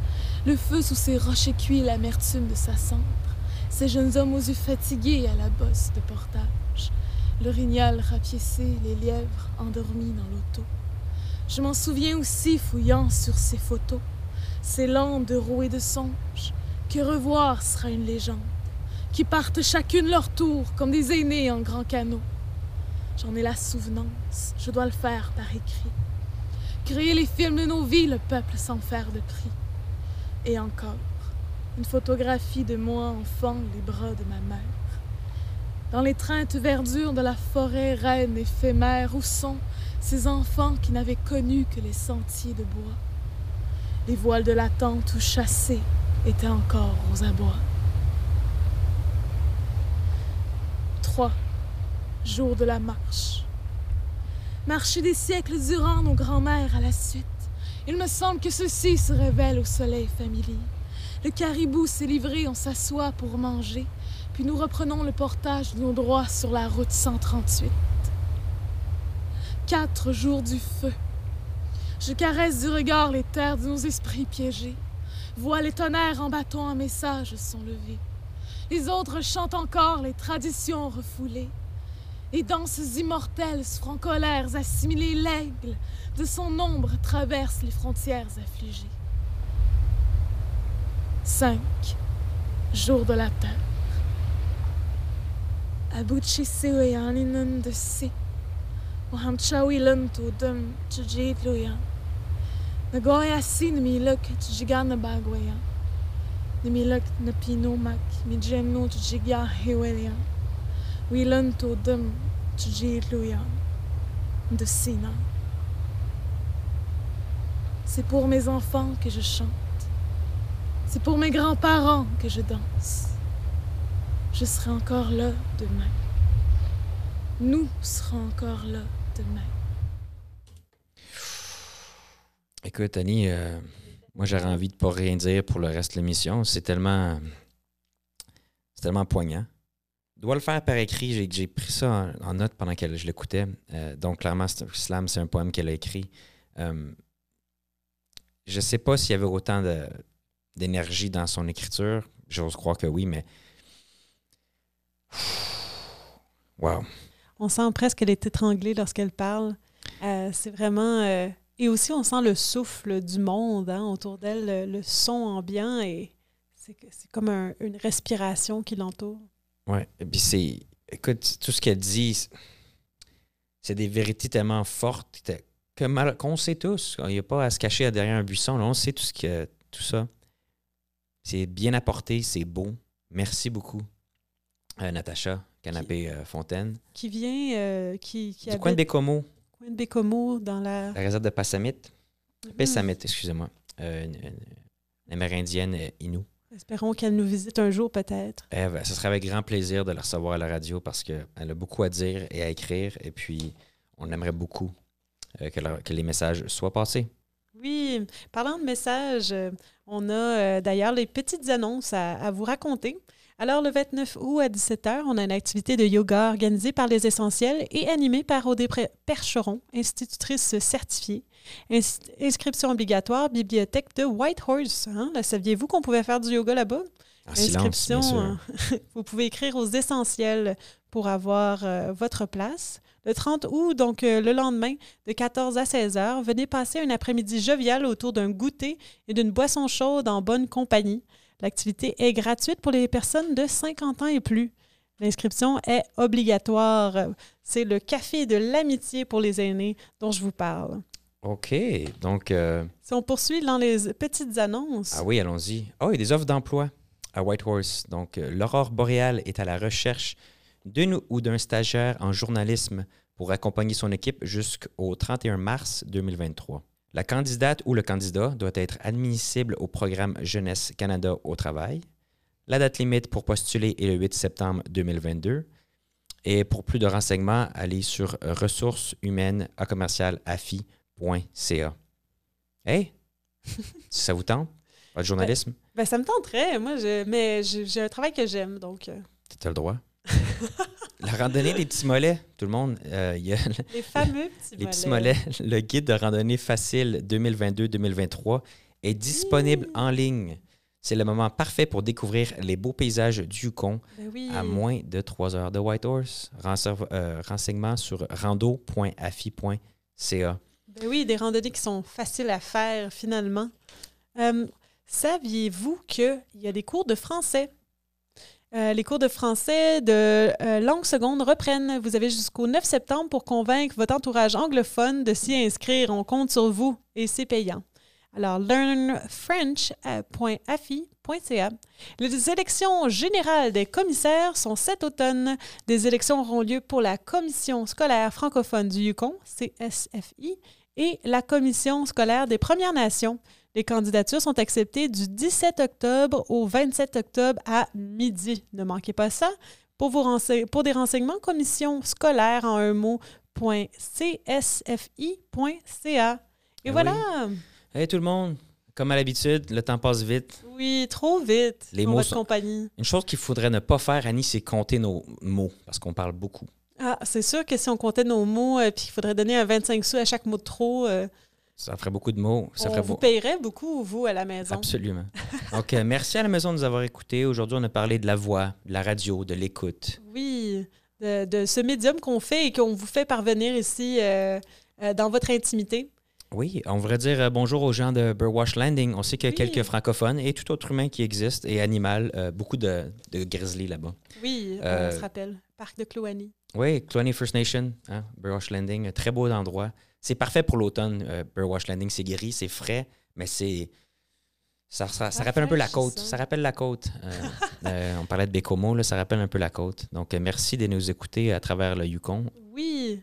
Le feu sous ses rochers cuits, l'amertume de sa cendre. Ces jeunes hommes aux yeux fatigués à la bosse de portage. Le rignal rapiécé, les lièvres endormis dans l'auto. Je m'en souviens aussi fouillant sur ces photos, ces landes de roues et de songes, que revoir sera une légende, qui partent chacune leur tour comme des aînés en grand canot. J'en ai la souvenance, je dois le faire par écrit. Créer les films de nos vies, le peuple sans faire de prix. Et encore, une photographie de moi enfant, les bras de ma mère. Dans l'étreinte verdure de la forêt reine éphémère, où sont ces enfants qui n'avaient connu que les sentiers de bois? Les voiles de la tente où chassés étaient encore aux abois. Trois. Jour de la marche. Marcher des siècles durant nos grands-mères à la suite. Il me semble que ceci se révèle au soleil familier. Le caribou s'est livré, on s'assoit pour manger, puis nous reprenons le portage de nos droits sur la route 138. Quatre jours du feu. Je caresse du regard les terres de nos esprits piégés. Vois les tonnerres en bâton un message sont levés. Les autres chantent encore les traditions refoulées. Les danses immortelles, francolères, assimilées, l'aigle de son ombre traverse les frontières affligées. Cinq jours de la terre. Abuchi seoyaninun de si. Wahamchawilan to dum chujitluyan. Nagoya si namilak chujigana bagwayan. Namilak na pinomak mijemno chujigya hewelian. Wilan to chujitluyan. De Sina. C'est pour mes enfants que je chante. C'est pour mes grands-parents que je danse. Je serai encore là demain. Nous serons encore là demain. Écoute, Annie, euh, moi j'aurais envie de pas rien dire pour le reste de l'émission. C'est tellement. C'est tellement poignant. Dois le faire par écrit. J'ai, pris ça en, note pendant que je l'écoutais. Euh, donc, clairement, Slam, c'est un poème qu'elle a écrit. Euh, je sais pas s'il y avait autant d'énergie dans son écriture. J'ose croire que oui, mais. <sighs> Wow. On sent presque qu'elle est étranglée lorsqu'elle parle. Euh, c'est vraiment. Et aussi, on sent le souffle du monde hein, autour d'elle, le, son ambiant, et c'est comme un- une respiration qui l'entoure. Ouais. Et puis c'est. Écoute, tout ce qu'elle dit, c'est- des vérités tellement fortes que- qu'on sait tous. Il n'y a pas à se cacher derrière un buisson. là. on sait tout, ce que, tout ça. C'est bien apporté, c'est beau. Merci beaucoup, euh, Natacha Canapé euh, Fontaine. Qui vient. euh, qui, qui Du coin de Bécomo, coin de Bécomo, dans la. la réserve de Passamit. Mhm. Pessamit, excusez-moi. Euh, une, une- une Amérindienne euh, Inou. Espérons qu'elle nous visite un jour, peut-être. Eh ben, ce serait avec grand plaisir de la recevoir à la radio parce qu'elle a beaucoup à dire et à écrire. Et puis, on aimerait beaucoup euh, que, leur- que les messages soient passés. Oui, parlant de messages, euh, on a euh, d'ailleurs les petites annonces à, à vous raconter. Alors, le 29 août à 17h, on a une activité de yoga organisée par les Essentiels et animée par Audrey Pre- Percheron, institutrice certifiée. Ins- inscription obligatoire, bibliothèque de Whitehorse. Hein? Là, Saviez-vous qu'on pouvait faire du yoga là-bas? En silence, bien sûr. hein, <laughs> vous pouvez écrire aux Essentiels pour avoir euh, votre place. Le 30 août, donc euh, le lendemain, de 14 à 16 heures, venez passer un après-midi jovial autour d'un goûter et d'une boisson chaude en bonne compagnie. L'activité est gratuite pour les personnes de 50 ans et plus. L'inscription est obligatoire. C'est le café de l'amitié pour les aînés dont je vous parle. OK. Donc, euh, Si on poursuit dans les petites annonces, ah oui, allons-y. Oh, il y a des offres d'emploi à Whitehorse. Donc, euh, l'Aurore boréale est à la recherche d'une ou d'un stagiaire en journalisme pour accompagner son équipe jusqu'au 31 mars 2023. La candidate ou le candidat doit être admissible au programme Jeunesse Canada au travail. La date limite pour postuler est le 8 septembre 2022. Et pour plus de renseignements, allez sur ressources humaines à commercial afi.ca. Hey, ça vous tente, votre journalisme, ben, ça me tenterait, moi, je- mais j'ai un travail que j'aime, donc euh, tu as le droit. La randonnée des petits mollets, tout le monde, euh, y a les fameux petits mollets. Le guide de randonnée facile 2022-2023 est disponible en ligne. C'est le moment parfait pour découvrir les beaux paysages du Yukon Ben à moins de 3 heures de Whitehorse. Rense- euh, renseignements sur rando.afi.ca. Ben oui, des randonnées qui sont faciles à faire finalement. Euh, Saviez-vous qu'il y a des cours de français? Euh, les cours de français de euh, langue seconde reprennent. Vous avez jusqu'au 9 septembre pour convaincre votre entourage anglophone de s'y inscrire. On compte sur vous et c'est payant. Alors, learnfrench.afi.ca. Les élections générales des commissaires sont cet automne. Des élections auront lieu pour la Commission scolaire francophone du Yukon, CSFI, et la Commission scolaire des Premières Nations. Les candidatures sont acceptées du 17 octobre au 27 octobre à midi. Ne manquez pas ça. Pour, vous rense- pour des renseignements, commission scolaire en un mot, point csfi.ca. Et Ah voilà! Hey tout le monde, comme à l'habitude, le temps passe vite. Oui, trop vite Les mots votre sont- compagnie. Une chose qu'il faudrait ne pas faire, Annie, c'est compter nos mots, parce qu'on parle beaucoup. Ah, c'est sûr que si on comptait nos mots euh, puis qu'il faudrait donner un 25 sous à chaque mot de trop, euh, Ça ferait beaucoup de mots. Ça on ferait vous payerait beaucoup, vous, à la maison. Absolument. <laughs> Euh, merci à la maison de nous avoir écoutés. Aujourd'hui, on a parlé de la voix, de la radio, de l'écoute. Oui, de, de ce médium qu'on fait et qu'on vous fait parvenir ici euh, euh, dans votre intimité. Oui, on voudrait dire euh, bonjour aux gens de Burwash Landing. On sait qu'il y a Oui. quelques francophones et tout autre humain qui existe et animal. euh, beaucoup de, de grizzlies là-bas. Oui, Euh, on se rappelle. Parc de Cloanie. Oui, Clooney First Nation, hein, Burwash Landing, un très beau endroit. C'est parfait pour l'automne, euh, Burwash Landing. C'est gris, c'est frais, mais c'est. Ça, ça, ça rappelle un peu la côte. Ça rappelle la côte. Euh, <laughs> euh, on parlait de Bécomo, là, ça rappelle un peu la côte. Donc, euh, merci de nous écouter à travers le Yukon. Oui.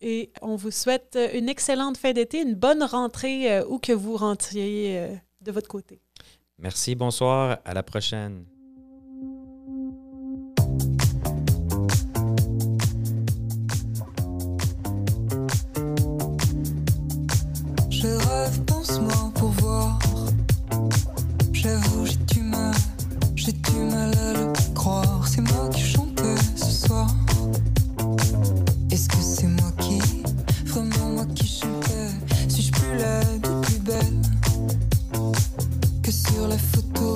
Et on vous souhaite une excellente fin d'été, une bonne rentrée euh, où que vous rentriez de votre côté. Merci, bonsoir, à la prochaine. Pour voir. J'avoue, j'ai du mal, j'ai du mal à le croire. C'est moi qui chantais ce soir. Est-ce que c'est moi qui, vraiment moi qui chantais Suis-je plus laide ou plus belle que sur la photo?